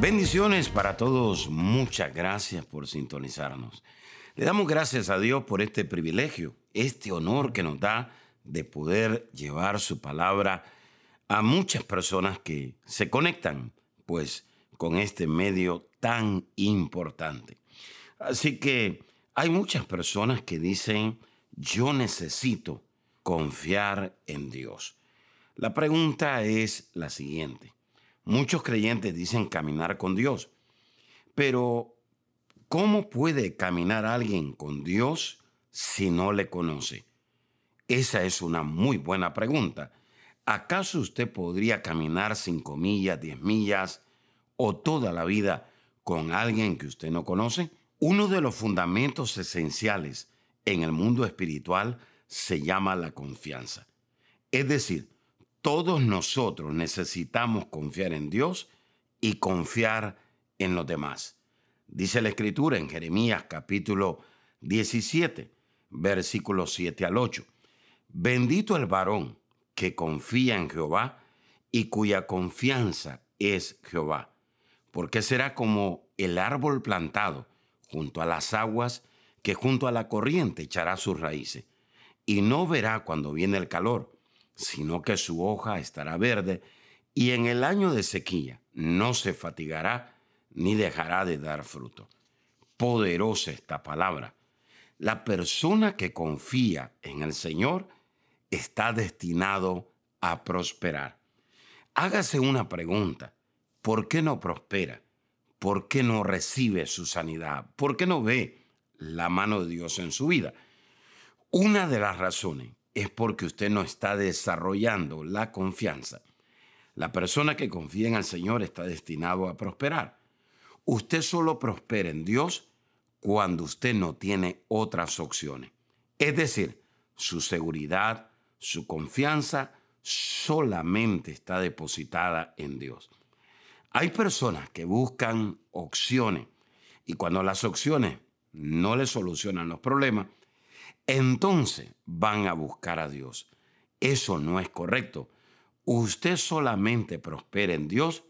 Bendiciones para todos, muchas gracias por sintonizarnos. Le damos gracias a Dios por este privilegio, este honor que nos da de poder llevar su palabra a muchas personas que se conectan, pues, con este medio tan importante. Así que hay muchas personas que dicen, yo necesito confiar en Dios. La pregunta es la siguiente. Muchos creyentes dicen caminar con Dios, pero ¿cómo puede caminar alguien con Dios si no le conoce? Esa es una muy buena pregunta. ¿Acaso usted podría caminar cinco millas, diez millas o toda la vida con alguien que usted no conoce? Uno de los fundamentos esenciales en el mundo espiritual se llama la confianza. Es decir, todos nosotros necesitamos confiar en Dios y confiar en los demás. Dice la escritura en Jeremías capítulo 17, versículos 7 al 8. Bendito el varón que confía en Jehová y cuya confianza es Jehová, porque será como el árbol plantado junto a las aguas que junto a la corriente echará sus raíces, y no verá cuando viene el calor sino que su hoja estará verde, y en el año de sequía no se fatigará ni dejará de dar fruto. Poderosa esta palabra. La persona que confía en el Señor está destinado a prosperar. Hágase una pregunta. ¿Por qué no prospera? ¿Por qué no recibe su sanidad? ¿Por qué no ve la mano de Dios en su vida? Una de las razones es porque usted no está desarrollando la confianza. La persona que confía en el Señor está destinado a prosperar. Usted solo prospera en Dios cuando usted no tiene otras opciones. Es decir, su seguridad, su confianza solamente está depositada en Dios. Hay personas que buscan opciones y cuando las opciones no le solucionan los problemas, entonces van a buscar a Dios. Eso no es correcto. Usted solamente prospera en Dios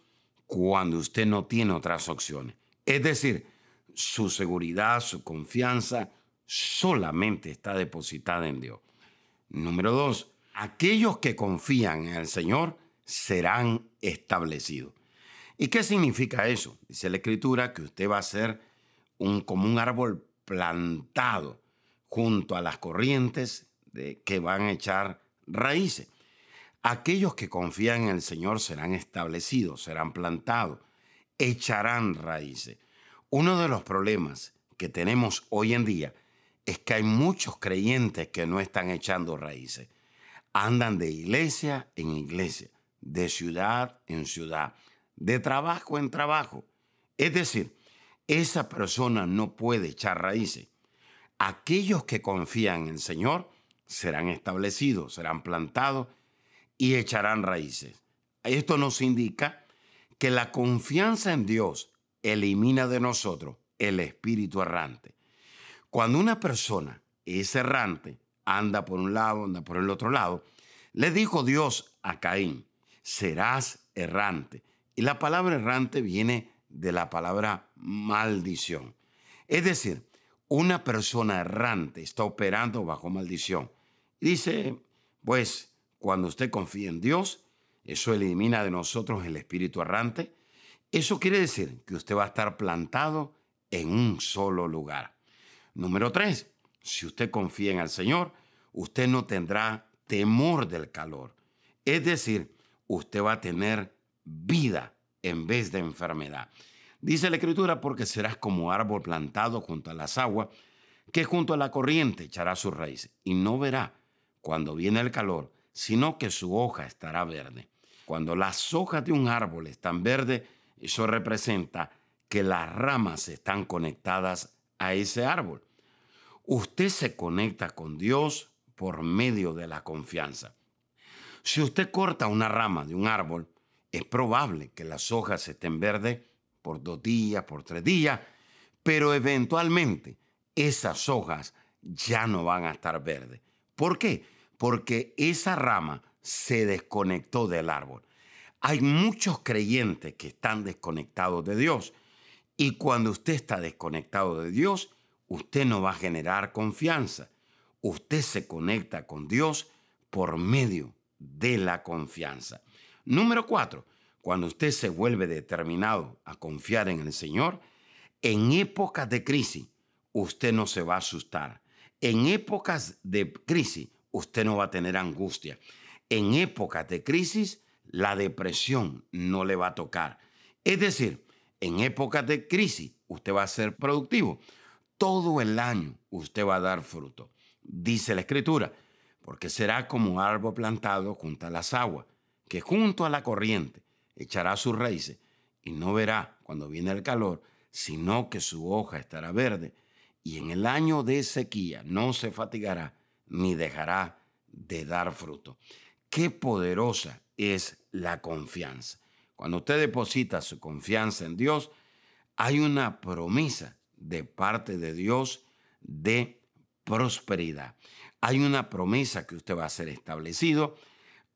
cuando usted no tiene otras opciones. Es decir, su seguridad, su confianza solamente está depositada en Dios. Número dos, aquellos que confían en el Señor serán establecidos. ¿Y qué significa eso? Dice la Escritura que usted va a ser un, como un árbol plantado junto a las corrientes de, que van a echar raíces. Aquellos que confían en el Señor serán establecidos, serán plantados, echarán raíces. Uno de los problemas que tenemos hoy en día es que hay muchos creyentes que no están echando raíces. Andan de iglesia en iglesia, de ciudad en ciudad, de trabajo en trabajo. Es decir, esa persona no puede echar raíces aquellos que confían en el Señor serán establecidos, serán plantados y echarán raíces. Esto nos indica que la confianza en Dios elimina de nosotros el espíritu errante. Cuando una persona es errante, anda por un lado, anda por el otro lado, le dijo Dios a Caín, serás errante. Y la palabra errante viene de la palabra maldición. Es decir, una persona errante está operando bajo maldición. Dice, pues, cuando usted confía en Dios, eso elimina de nosotros el espíritu errante. Eso quiere decir que usted va a estar plantado en un solo lugar. Número tres, si usted confía en el Señor, usted no tendrá temor del calor. Es decir, usted va a tener vida en vez de enfermedad. Dice la Escritura, porque serás como árbol plantado junto a las aguas, que junto a la corriente echará sus raíces, y no verá cuando viene el calor, sino que su hoja estará verde. Cuando las hojas de un árbol están verdes, Eso representa que las ramas están conectadas a ese árbol. Usted se conecta con Dios por medio de la confianza. Si usted corta una rama de un árbol, es probable que las hojas estén verdes por dos días, por tres días, pero eventualmente esas hojas ya no van a estar verdes. ¿Por qué? Porque esa rama se desconectó del árbol. Hay muchos creyentes que están desconectados de Dios y cuando usted está desconectado de Dios, usted no va a generar confianza. Usted se conecta con Dios por medio de la confianza. Número cuatro, cuando usted se vuelve determinado a confiar en el Señor, en épocas de crisis, usted no se va a asustar. En épocas de crisis, usted no va a tener angustia. En épocas de crisis, la depresión no le va a tocar. Es decir, en épocas de crisis, usted va a ser productivo. Todo el año usted va a dar fruto. Dice la Escritura, porque será como un árbol plantado junto a las aguas, que junto a la corriente echará sus raíces y no verá cuando viene el calor, sino que su hoja estará verde y en el año de sequía no se fatigará ni dejará de dar fruto. Qué poderosa es la confianza. Cuando usted deposita su confianza en Dios, hay una promesa de parte de Dios de prosperidad. Hay una promesa que usted va a ser establecido.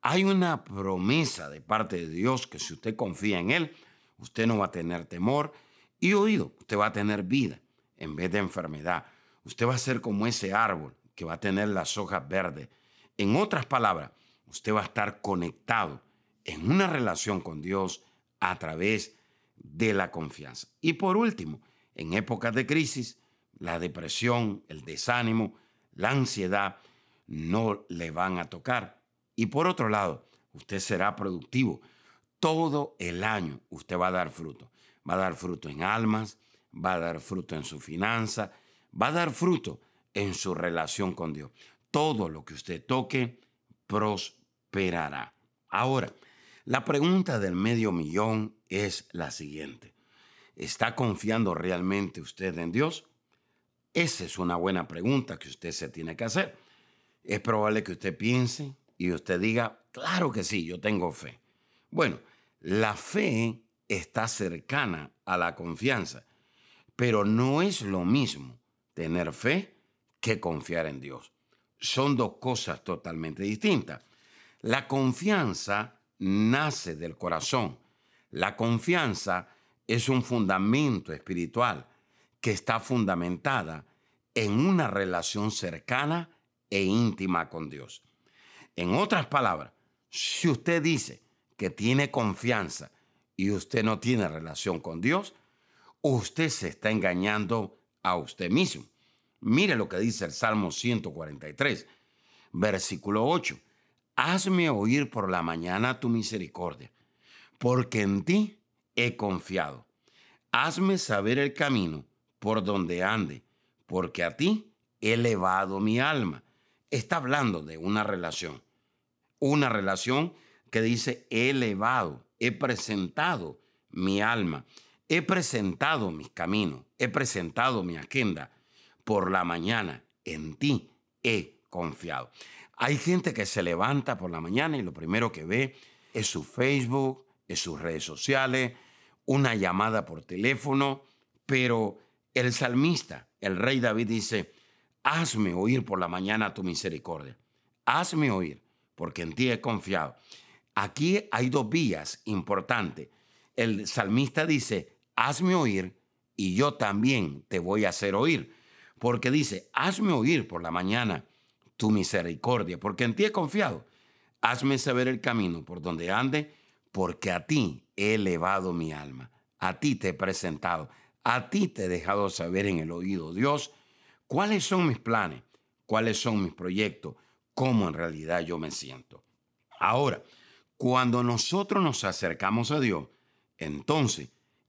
Hay una promesa de parte de Dios que si usted confía en Él, usted no va a tener temor y oído, usted va a tener vida en vez de enfermedad. Usted va a ser como ese árbol que va a tener las hojas verdes. En otras palabras, usted va a estar conectado en una relación con Dios a través de la confianza. Y por último, en épocas de crisis, la depresión, el desánimo, la ansiedad no le van a tocar. Y por otro lado, usted será productivo. Todo el año usted va a dar fruto. Va a dar fruto en almas, va a dar fruto en su finanza, va a dar fruto en su relación con Dios. Todo lo que usted toque prosperará. Ahora, la pregunta del medio millón es la siguiente. ¿Está confiando realmente usted en Dios? Esa es una buena pregunta que usted se tiene que hacer. Es probable que usted piense y usted diga, claro que sí, yo tengo fe. Bueno, la fe está cercana a la confianza, pero no es lo mismo tener fe que confiar en Dios. Son dos cosas totalmente distintas. La confianza nace del corazón. La confianza es un fundamento espiritual que está fundamentada en una relación cercana e íntima con Dios. En otras palabras, si usted dice que tiene confianza y usted no tiene relación con Dios, usted se está engañando a usted mismo. Mire lo que dice el Salmo 143, versículo 8 hazme oír por la mañana tu misericordia, porque en ti he confiado. Hazme saber el camino por donde ande, porque a ti he elevado mi alma. Está hablando de una relación, una relación que dice he elevado, he presentado mi alma, he presentado mis caminos, he presentado mi agenda. Por la mañana en ti he confiado. Hay gente que se levanta por la mañana y lo primero que ve es su Facebook, es sus redes sociales, una llamada por teléfono, pero el salmista, el rey David dice, hazme oír por la mañana tu misericordia, hazme oír, porque en ti he confiado. Aquí hay dos vías importantes. El salmista dice, hazme oír y yo también te voy a hacer oír, porque dice, hazme oír por la mañana tu misericordia, porque en ti he confiado. Hazme saber el camino por donde ande, porque a ti he elevado mi alma, a ti te he presentado, a ti te he dejado saber en el oído, Dios, cuáles son mis planes, cuáles son mis proyectos, cómo en realidad yo me siento. Ahora, cuando nosotros nos acercamos a Dios, entonces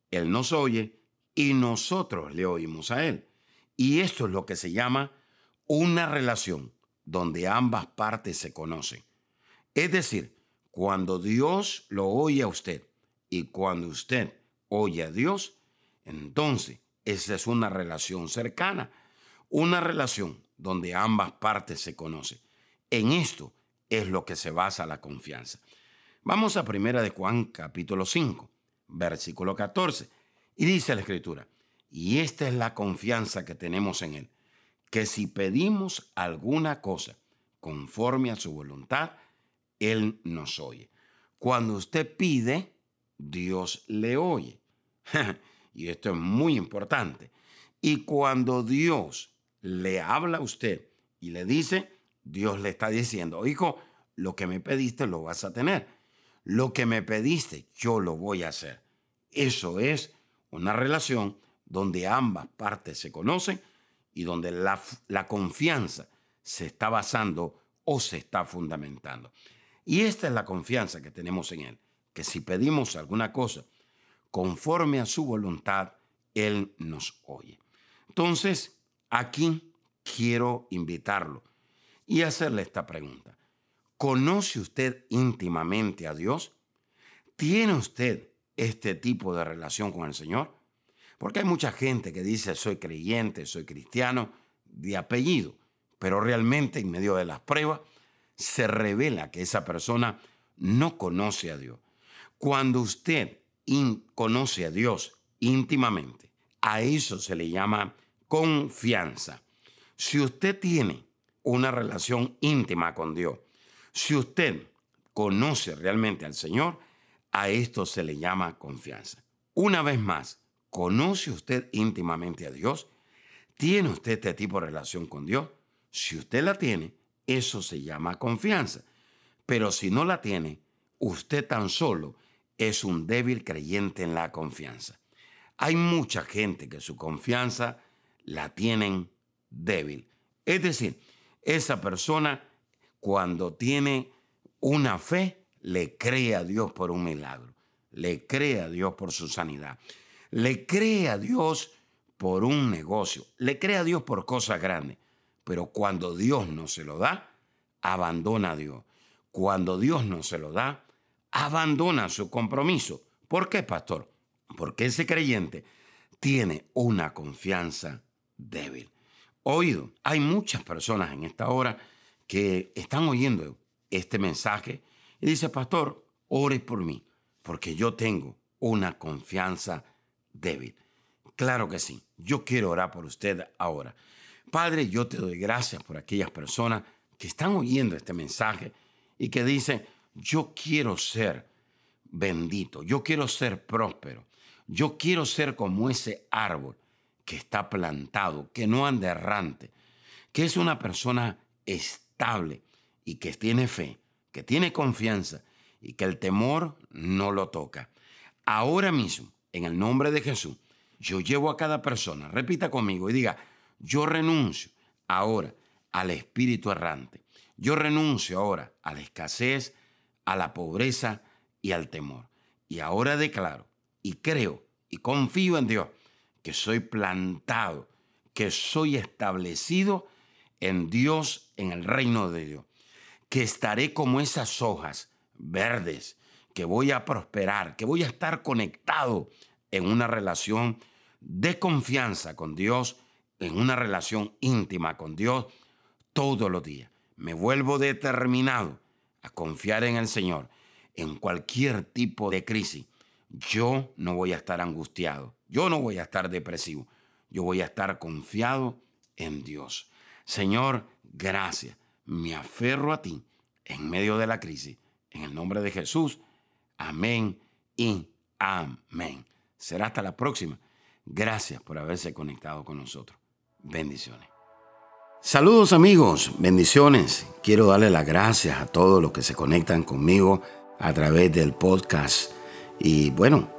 Él nos oye y nosotros le oímos a Él. Y esto es lo que se llama una relación donde ambas partes se conocen. Es decir, cuando Dios lo oye a usted y cuando usted oye a Dios, entonces esa es una relación cercana, una relación donde ambas partes se conocen. En esto es lo que se basa la confianza. Vamos a primera de Juan capítulo 5, versículo 14. Y dice la escritura, y esta es la confianza que tenemos en Él, que si pedimos alguna cosa conforme a su voluntad, Él nos oye. Cuando usted pide, Dios le oye. y esto es muy importante. Y cuando Dios le habla a usted y le dice, Dios le está diciendo, hijo, lo que me pediste lo vas a tener. Lo que me pediste, yo lo voy a hacer. Eso es una relación donde ambas partes se conocen y donde la, la confianza se está basando o se está fundamentando. Y esta es la confianza que tenemos en Él, que si pedimos alguna cosa conforme a su voluntad, Él nos oye. Entonces, aquí quiero invitarlo y hacerle esta pregunta. ¿Conoce usted íntimamente a Dios? ¿Tiene usted este tipo de relación con el Señor? Porque hay mucha gente que dice soy creyente, soy cristiano, de apellido, pero realmente en medio de las pruebas se revela que esa persona no conoce a Dios. Cuando usted conoce a Dios íntimamente, a eso se le llama confianza. Si usted tiene una relación íntima con Dios, si usted conoce realmente al Señor, a esto se le llama confianza. Una vez más, ¿conoce usted íntimamente a Dios? ¿Tiene usted este tipo de relación con Dios? Si usted la tiene, eso se llama confianza. Pero si no la tiene, usted tan solo es un débil creyente en la confianza. Hay mucha gente que su confianza la tienen débil. Es decir, esa persona cuando tiene una fe, le cree a Dios por un milagro, le cree a Dios por su sanidad, le cree a Dios por un negocio, le cree a Dios por cosas grandes. Pero cuando Dios no se lo da, abandona a Dios. Cuando Dios no se lo da, abandona su compromiso. ¿Por qué, pastor? Porque ese creyente tiene una confianza débil. Oído, hay muchas personas en esta hora que están oyendo este mensaje y dice, pastor, ore por mí, porque yo tengo una confianza débil. Claro que sí, yo quiero orar por usted ahora. Padre, yo te doy gracias por aquellas personas que están oyendo este mensaje y que dicen, yo quiero ser bendito, yo quiero ser próspero, yo quiero ser como ese árbol que está plantado, que no anda errante, que es una persona estable y que tiene fe, que tiene confianza y que el temor no lo toca. Ahora mismo, en el nombre de Jesús, yo llevo a cada persona, repita conmigo y diga, yo renuncio ahora al espíritu errante. Yo renuncio ahora a la escasez, a la pobreza y al temor. Y ahora declaro y creo y confío en Dios que soy plantado, que soy establecido en Dios, en el reino de Dios, que estaré como esas hojas verdes, que voy a prosperar, que voy a estar conectado en una relación de confianza con Dios en una relación íntima con Dios todos los días. Me vuelvo determinado a confiar en el Señor en cualquier tipo de crisis. Yo no voy a estar angustiado, yo no voy a estar depresivo, yo voy a estar confiado en Dios. Señor, gracias. Me aferro a ti en medio de la crisis. En el nombre de Jesús. Amén y amén. Será hasta la próxima. Gracias por haberse conectado con nosotros. Bendiciones. Saludos amigos, bendiciones. Quiero darle las gracias a todos los que se conectan conmigo a través del podcast. Y bueno,